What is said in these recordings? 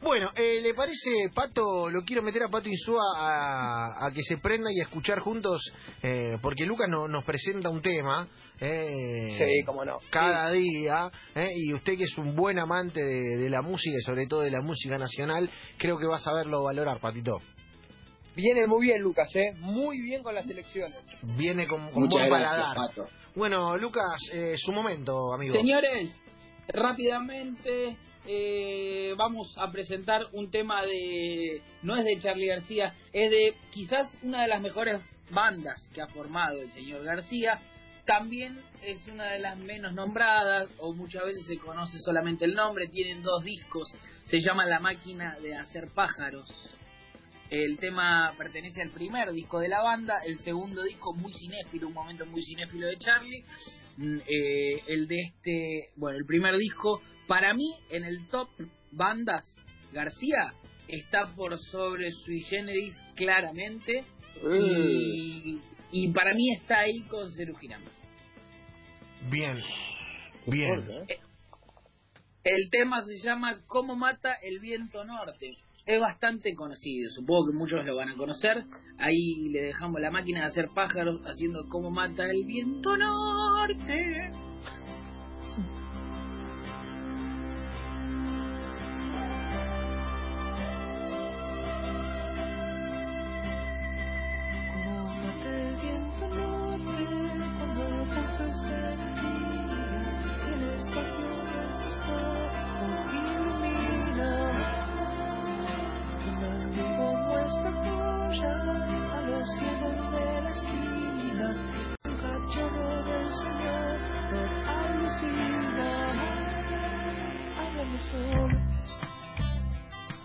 Bueno, eh, ¿le parece, Pato, lo quiero meter a Pato Insúa a, a que se prenda y a escuchar juntos? Eh, porque Lucas no- nos presenta un tema. eh, Sí, cómo no. Cada día, eh, y usted que es un buen amante de, de la música y sobre todo de la música nacional, creo que va a saberlo valorar, Patito. Viene muy bien, Lucas, ¿eh? Muy bien con las elecciones. Viene con, con Muchas buen gracias, paladar. Pato. Bueno, Lucas, eh, su momento, amigo. Señores, rápidamente eh, vamos a presentar un tema de... No es de Charlie García, es de quizás una de las mejores bandas que ha formado el señor García. También es una de las menos nombradas, o muchas veces se conoce solamente el nombre. Tienen dos discos, se llama La máquina de hacer pájaros. El tema pertenece al primer disco de la banda, el segundo disco muy cinéfilo, un momento muy cinéfilo de Charlie. Mm, eh, el de este, bueno, el primer disco, para mí en el top bandas, García está por sobre Sui Generis claramente y, y para mí está ahí con Ceru Girán. Bien, bien. Fuerte, ¿eh? El tema se llama ¿Cómo mata el viento norte? Es bastante conocido, supongo que muchos lo van a conocer. Ahí le dejamos la máquina de hacer pájaros haciendo ¿Cómo mata el viento norte?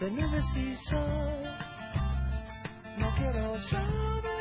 de mi besisa. No quiero saber.